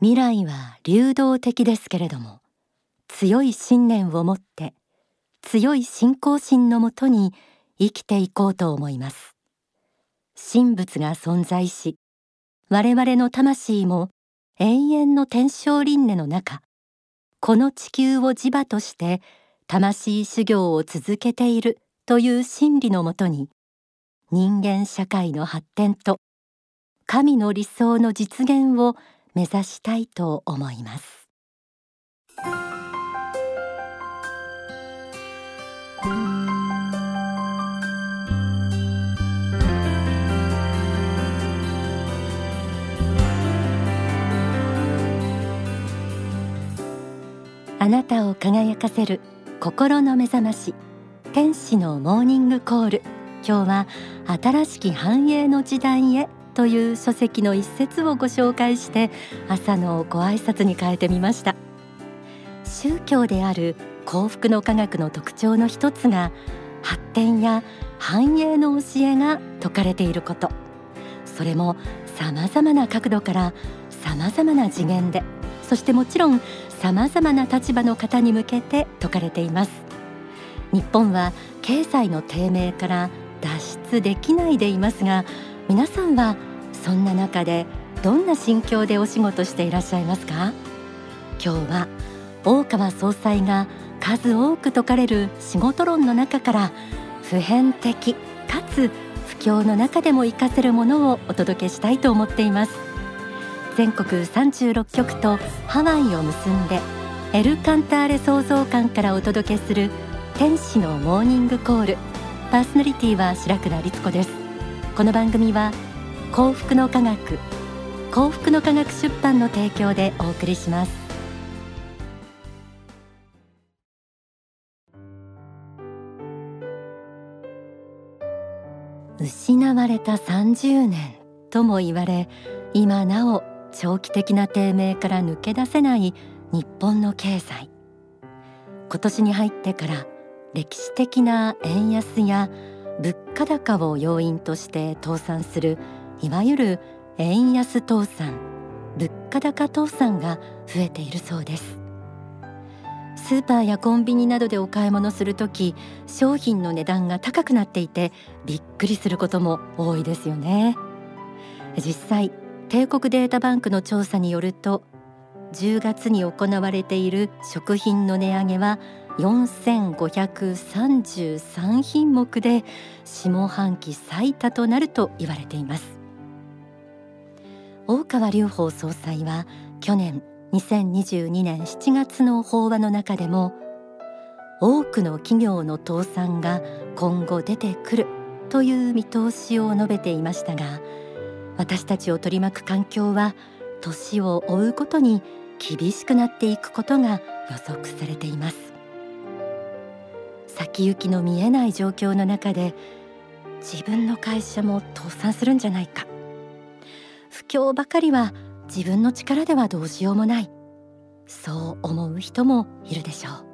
未来は流動的ですけれども強い信念を持って強い信仰心のもとに生きていこうと思います。神仏が存在し我々の魂も永遠の天正輪廻の中この地球を磁場として魂修行を続けているという真理のもとに人間社会の発展と神の理想の実現を目指したいと思います。あなたを輝かせる心の目覚まし天使のモーニングコール。今日は新しき繁栄の時代へという書籍の一節をご紹介して朝のご挨拶に変えてみました。宗教である幸福の科学の特徴の一つが発展や繁栄の教えが説かれていること。それも様々な角度から様々な次元でそしてもちろん様々な立場の方に向けて説かれています。日本は経済の低迷から脱出できないでいますが皆さんはそんな中でどんな心境でお仕事していらっしゃいますか？今日は大川総裁が数多く説かれる仕事論の中から普遍的かつ不況の中でも活かせるものをお届けしたいと思っています。全国36局とハワイを結んでエルカンターレ創造館からお届けする天使のモーニングコール。パーソナリティは白倉律子です。この番組は幸福の科学幸福の科学出版の提供でお送りします。失われた30年とも言われ今なお長期的な低迷から抜け出せない日本の経済。今年に入ってから歴史的な円安や物価高を要因として倒産するいわゆる円安倒産物価高倒産が増えているそうです。スーパーやコンビニなどでお買い物するとき商品の値段が高くなっていてびっくりすることも多いですよね。実際帝国データバンクの調査によると10月に行われている食品の値上げは4533品目で下半期最多となると言われています。大川隆法総裁は去年2022年7月の法話の中でも多くの企業の倒産が今後出てくるという見通しを述べていましたが私たちを取り巻く環境は年を追うことに厳しくなっていくことが予測されています。先行きの見えない状況の中で自分の会社も倒産するんじゃないか。不況ばかりは自分の力ではどうしようもない。そう思う人もいるでしょう。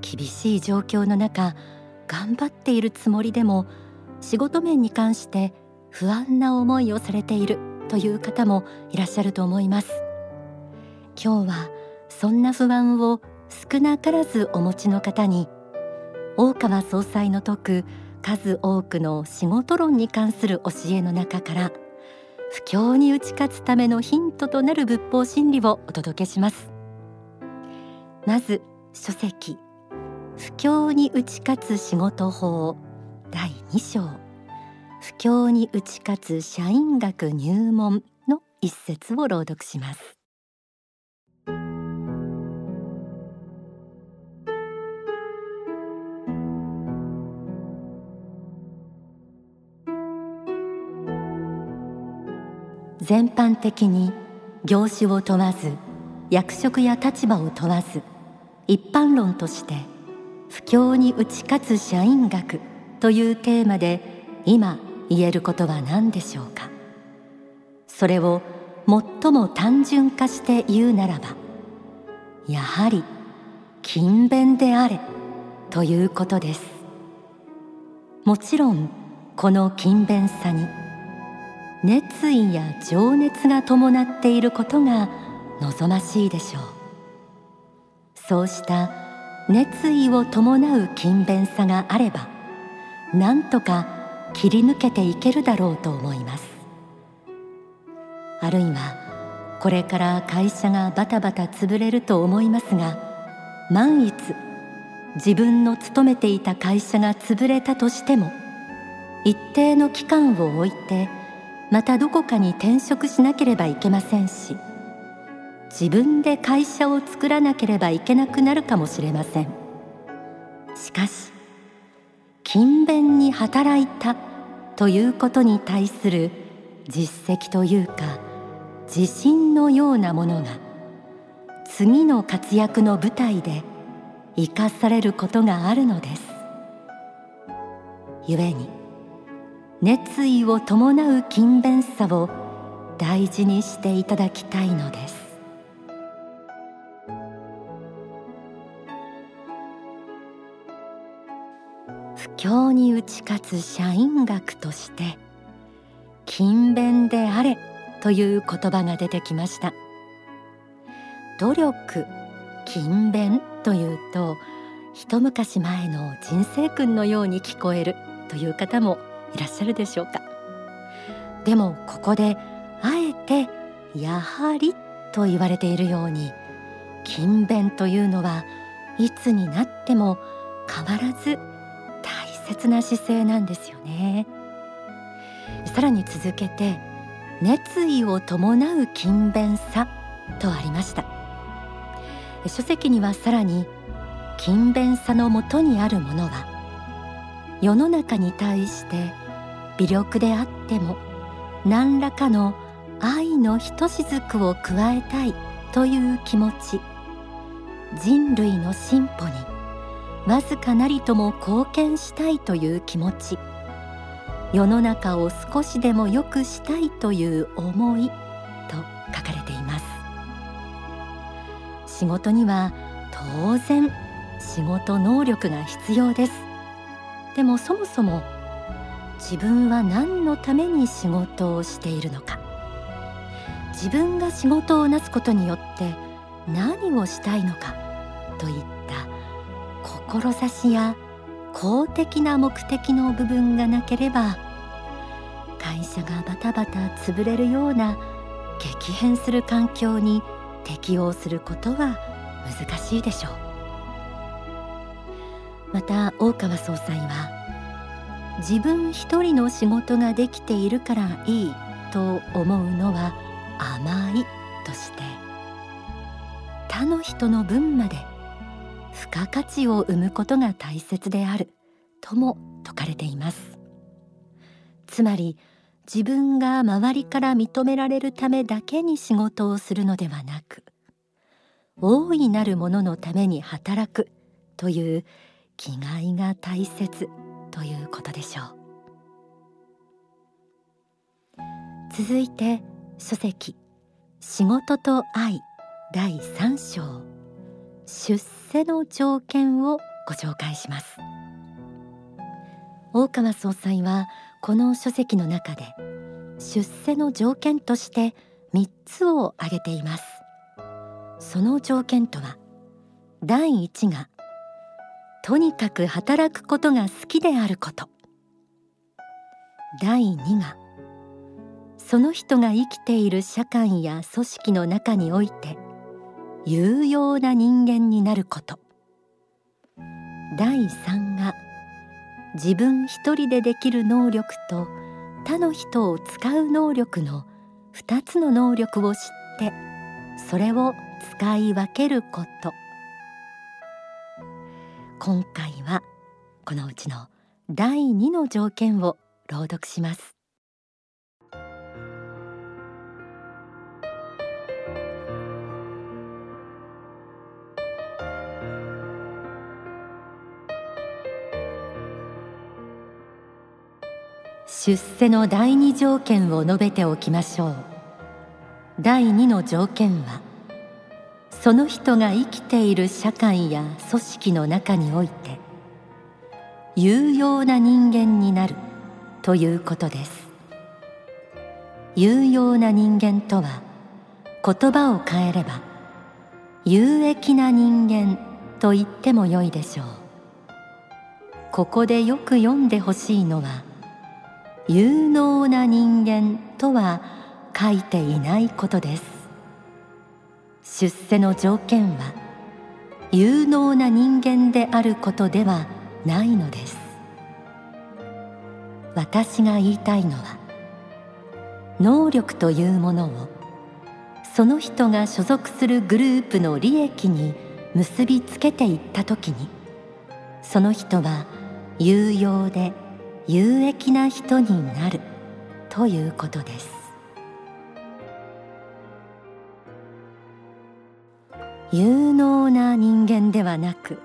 厳しい状況の中頑張っているつもりでも仕事面に関して不安な思いをされているという方もいらっしゃると思います。今日はそんな不安を少なからずお持ちの方に大川総裁の説く数多くの仕事論に関する教えの中から「不況に打ち勝つためのヒントとなる仏法真理をお届けします。まず書籍不況に打ち勝つ仕事法第2章。不況に打ち勝つ社員学入門の一節を朗読します。全般的に業種を問わず役職や立場を問わず一般論として不況に打ち勝つ社員学というテーマで今言えることは何でしょうか？それを最も単純化して言うならばやはり勤勉であれということです。もちろんこの勤勉さに熱意や情熱が伴っていることが望ましいでしょう。そうした熱意を伴う勤勉さがあればなんとか切り抜けていけるだろうと思います。あるいはこれから会社がバタバタ潰れると思いますが万一自分の勤めていた会社が潰れたとしても一定の期間を置いてまたどこかに転職しなければいけませんし自分で会社を作らなければいけなくなるかもしれません。しかし勤勉に働いたということに対する実績というか自信のようなものが次の活躍の舞台で生かされることがあるのです。故に熱意を伴う勤勉さを大事にしていただきたいのです。不況に打ち勝つ社員学として勤勉であれという言葉が出てきました。努力勤勉というと一昔前の人生訓のように聞こえるという方もいらっしゃるでしょうか？でもここであえてやはりと言われているように勤勉というのはいつになっても変わらず大切な姿勢なんですよね。さらに続けて熱意を伴う勤勉さとありました。書籍にはさらに勤勉さのもとにあるものは世の中に対して微力であっても何らかの愛のひとしずくを加えたいという気持ち人類の進歩にわずかなりとも貢献したいという気持ち世の中を少しでも良くしたいという思いと書かれています。仕事には当然仕事能力が必要です。でもそもそも自分は何のために仕事をしているのか。自分が仕事をなすことによって何をしたいのかといった志や公的な目的の部分がなければ会社がバタバタ潰れるような激変する環境に適応することは難しいでしょう。また大川総裁は自分一人の仕事ができているからいいと思うのは甘いとして他の人の分まで付加価値を生むことが大切であるとも説かれています。つまり自分が周りから認められるためだけに仕事をするのではなく大いなるもののために働くという気概が大切ということでしょう続いて書籍仕事と愛第3章出世の条件をご紹介します大川総裁はこの書籍の中で出世の条件として3つを挙げていますその条件とは第1がとにかく働くことが好きであること。第2がその人が生きている社会や組織の中において有用な人間になること。第3が自分一人でできる能力と他の人を使う能力の2つの能力を知ってそれを使い分けること。今回はこのうちの第2の条件を朗読します。出世の第二条件を述べておきましょう。第二の条件はその人が生きている社会や組織の中において有用な人間になるということです。有用な人間とは言葉を変えれば有益な人間と言ってもよいでしょう。ここでよく読んでほしいのは有能な人間とは書いていないことです。出世の条件は有能な人間であることではないのです。私が言いたいのは能力というものをその人が所属するグループの利益に結びつけていった時にその人は有用で有益な人になるということです。有能な人間ではなく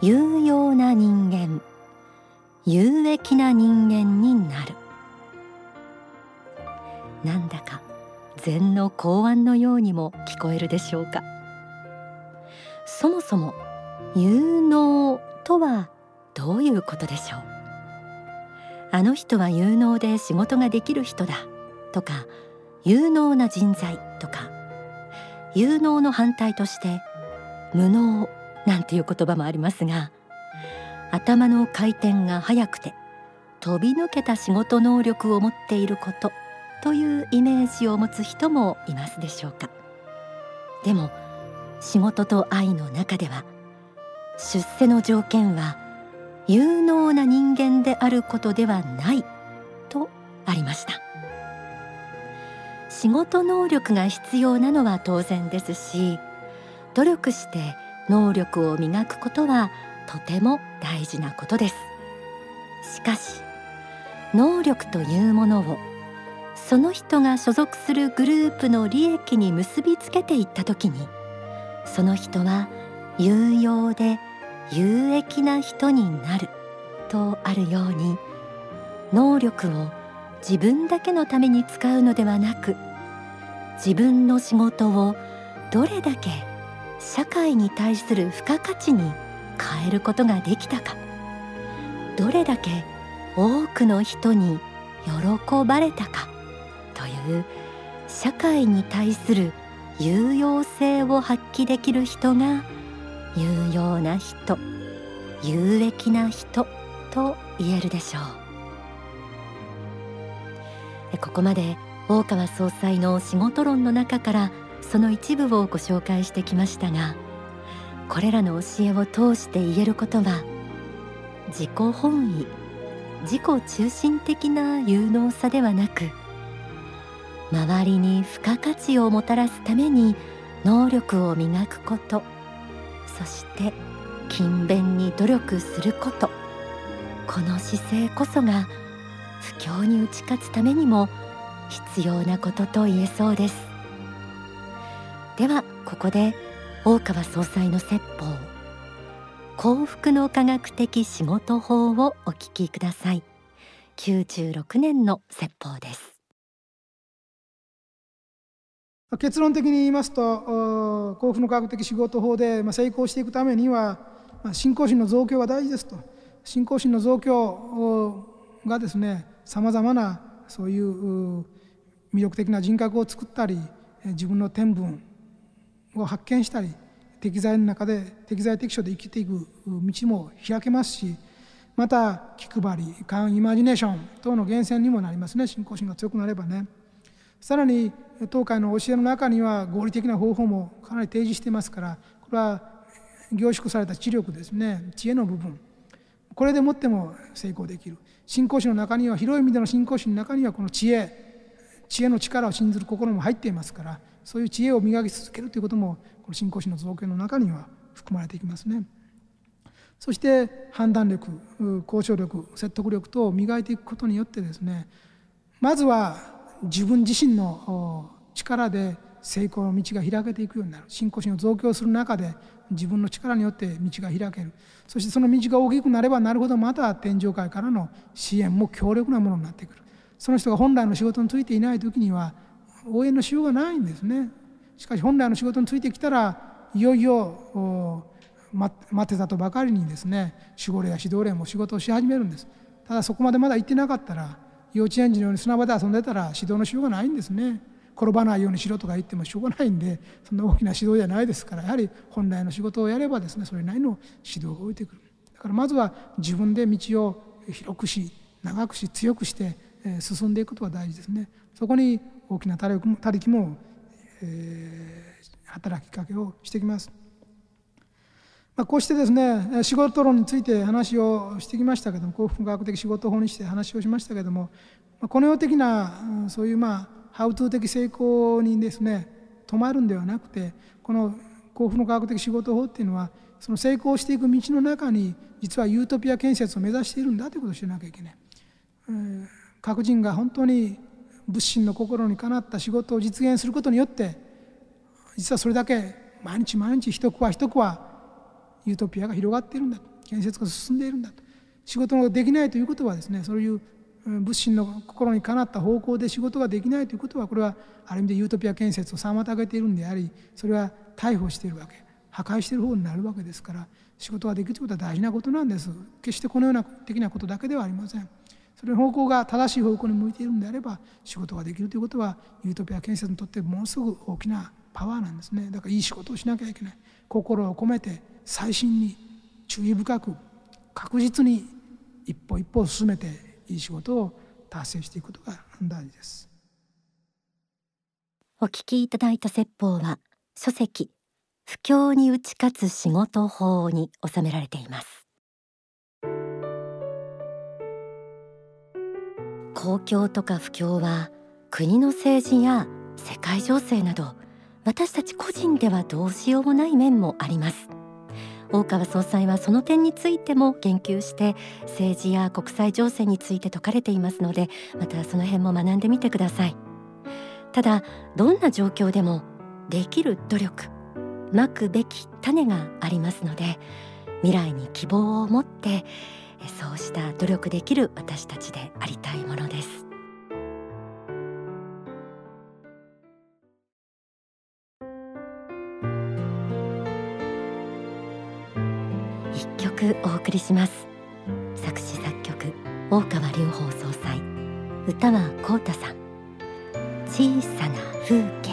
有用な人間有益な人間になる。なんだか禅の公案のようにも聞こえるでしょうか。そもそも有能とはどういうことでしょう。あの人は有能で仕事ができる人だとか有能な人材とか有能の反対として無能なんていう言葉もありますが頭の回転が速くて飛び抜けた仕事能力を持っていることというイメージを持つ人もいますでしょうか。でも仕事と愛の中では出世の条件は有能な人間であることではないとありました。仕事能力が必要なのは当然ですし努力して能力を磨くことはとても大事なことです。しかし能力というものをその人が所属するグループの利益に結びつけていった時にその人は有用で有益な人になるとあるように能力を自分だけのために使うのではなく自分の仕事をどれだけ社会に対する付加価値に変えることができたか。どれだけ多くの人に喜ばれたか。という社会に対する有用性を発揮できる人が有用な人有益な人と言えるでしょう。ここまで大川総裁の仕事論の中からその一部をご紹介してきましたがこれらの教えを通して言えることは自己本位自己中心的な有能さではなく周りに付加価値をもたらすために能力を磨くことそして勤勉に努力すること。この姿勢こそが不況に打ち勝つためにも必要なことと言えそうです。ではここで大川総裁の説法。幸福の科学的仕事法をお聞きください。96年の説法です。結論的に言いますと幸福の科学的仕事法で成功していくためには信仰心の増強が大事ですと。信仰心の増強がですねさまざまなそういう魅力的な人格を作ったり自分の天分を発見したり適材の中で適材適所で生きていく道も開けますしまた気配り勘イマジネーション等の源泉にもなりますね。信仰心が強くなればね。さらに東海の教えの中には合理的な方法もかなり提示してますからこれは凝縮された知力ですね。知恵の部分。これでもっても成功できる。信仰心の中には広い意味での信仰心の中にはこの知恵。知恵の力を信ずる心も入っていますからそういう知恵を磨き続けるということもこの信仰心の造形の中には含まれていきますね。そして判断力交渉力説得力等を磨いていくことによってですねまずは自分自身の力で成功の道が開けていくようになる。信仰心を増強する中で自分の力によって道が開ける。そしてその道が大きくなればなるほどまた天上界からの支援も強力なものになってくる。その人が本来の仕事についていない時には応援のしようがないんですね。しかし本来の仕事についてきたらいよいよ待ってたとばかりにですね守護霊や指導霊も仕事をし始めるんです。ただそこまでまだ行ってなかったら幼稚園児のように砂場で遊んでたら指導のしようがないんですね。転ばないようにしろとか言ってもしょうがないんでそんな大きな指導じゃないですからやはり本来の仕事をやればですねそれなりの指導が置いてくる。だからまずは自分で道を広くし長くし強くして進んでいくことが大事ですねそこに大きな他力も、えー、働きかけをしてきます。まあ、こうしてですね仕事論について話をしてきましたけども幸福科学的仕事法にして話をしましたけどもこの世的なそういうまあハウトゥー的成功にですね止まるんではなくてこの幸福の科学的仕事法っていうのはその成功していく道の中に実はユートピア建設を目指しているんだということを知らなきゃいけない。各人が本当に仏心の心にかなった仕事を実現することによって実はそれだけ毎日毎日一区は一区はユートピアが広がっているんだと。建設が進んでいるんだと。仕事ができないということはですねそういう仏心の心にかなった方向で仕事ができないということはこれはある意味でユートピア建設を妨げているんでありそれは逮捕しているわけ。破壊している方になるわけですから仕事ができるということは大事なことなんです。決してこのような的なことだけではありません。それの方向が正しい方向に向いているんであれば仕事ができるということはユートピア建設にとってものすごく大きなパワーなんですね。だからいい仕事をしなきゃいけない。心を込めて細心に注意深く確実に一歩一歩進めていい仕事を達成していくことが大事です。お聞きいただいた説法は書籍不況に打ち勝つ仕事法に収められています。公共とか不況は国の政治や世界情勢など私たち個人ではどうしようもない面もあります。大川総裁はその点についても言及して政治や国際情勢について説かれていますのでまたその辺も学んでみてください。ただどんな状況でもできる努力まくべき種がありますので未来に希望を持ってそうした努力できる私たちでありたいものです。一曲お送りします。作詞作曲大川隆法総裁歌は幸太さん。小さな風景。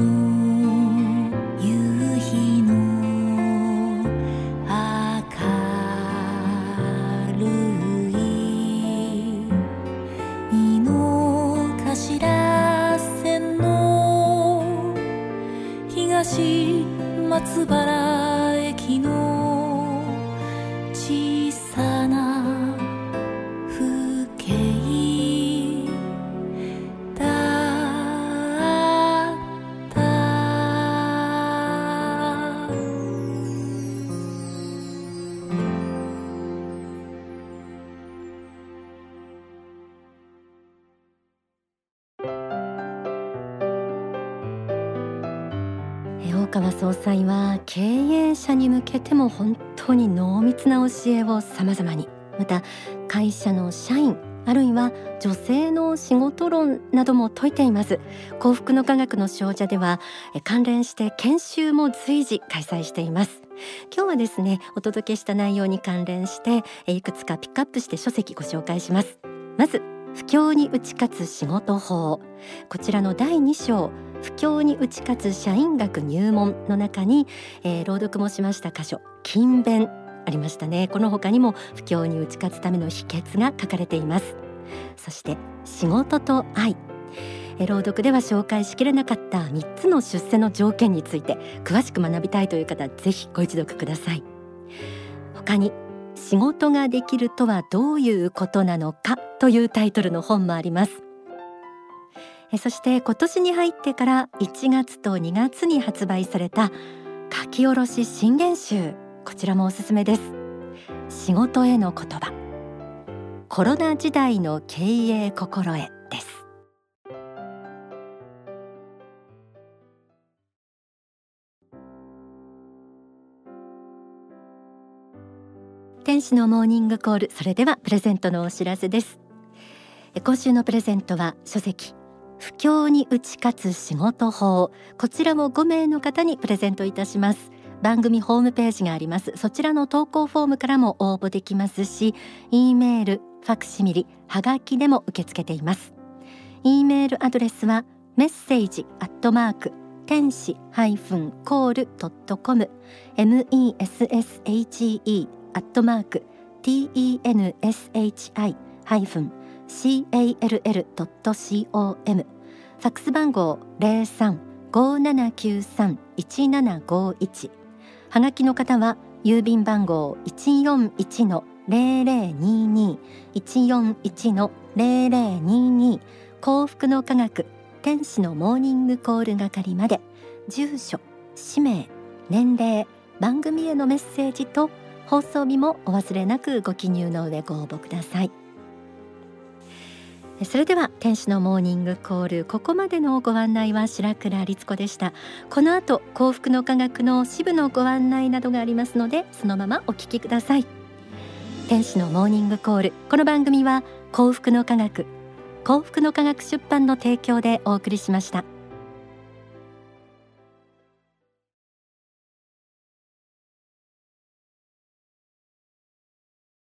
moon. 川総裁は経営者に向けても本当に濃密な教えを様々に。また会社の社員あるいは女性の仕事論なども説いています。幸福の科学の少女では関連して研修も随時開催しています。今日はですねお届けした内容に関連していくつかピックアップして書籍ご紹介します。まず不況に打ち勝つ仕事法。こちらの第2章。不況に打ち勝つ社員学入門の中に、えー、朗読もしました箇所勤勉ありましたね。この他にも不況に打ち勝つための秘訣が書かれています。そして仕事と愛。朗読では紹介しきれなかった3つの出世の条件について詳しく学びたいという方ぜひご一読ください。他に仕事ができるとはどういうことなのかというタイトルの本もあります。そして今年に入ってから1月と2月に発売された書き下ろし新言集。こちらもおすすめです。仕事への言葉。コロナ時代の経営心得です。天使のモーニングコール。それではプレゼントのお知らせです。今週のプレゼントは書籍不況に打ち勝つ仕事法。こちらも5名の方にプレゼントいたします。番組ホームページがあります。そちらの投稿フォームからも応募できますし E メールファクシミリはがきでも受け付けています。E メールアドレスはメッセージアットマーク天使ハイフンコールドットコム。M E S S H E アットマーク tenshi ハイフン C A L L ドット C O M ファックス番号0357931751はがきの方は郵便番号141の0022 141の0022幸福の科学天使のモーニングコール係まで。住所氏名年齢。番組へのメッセージと放送日もお忘れなくご記入の上ご応募ください。それでは天使のモーニングコールここまでのご案内は白倉律子でした。この後幸福の科学の支部のご案内などがありますのでそのままお聞きください。天使のモーニングコール。この番組は幸福の科学幸福の科学出版の提供でお送りしました。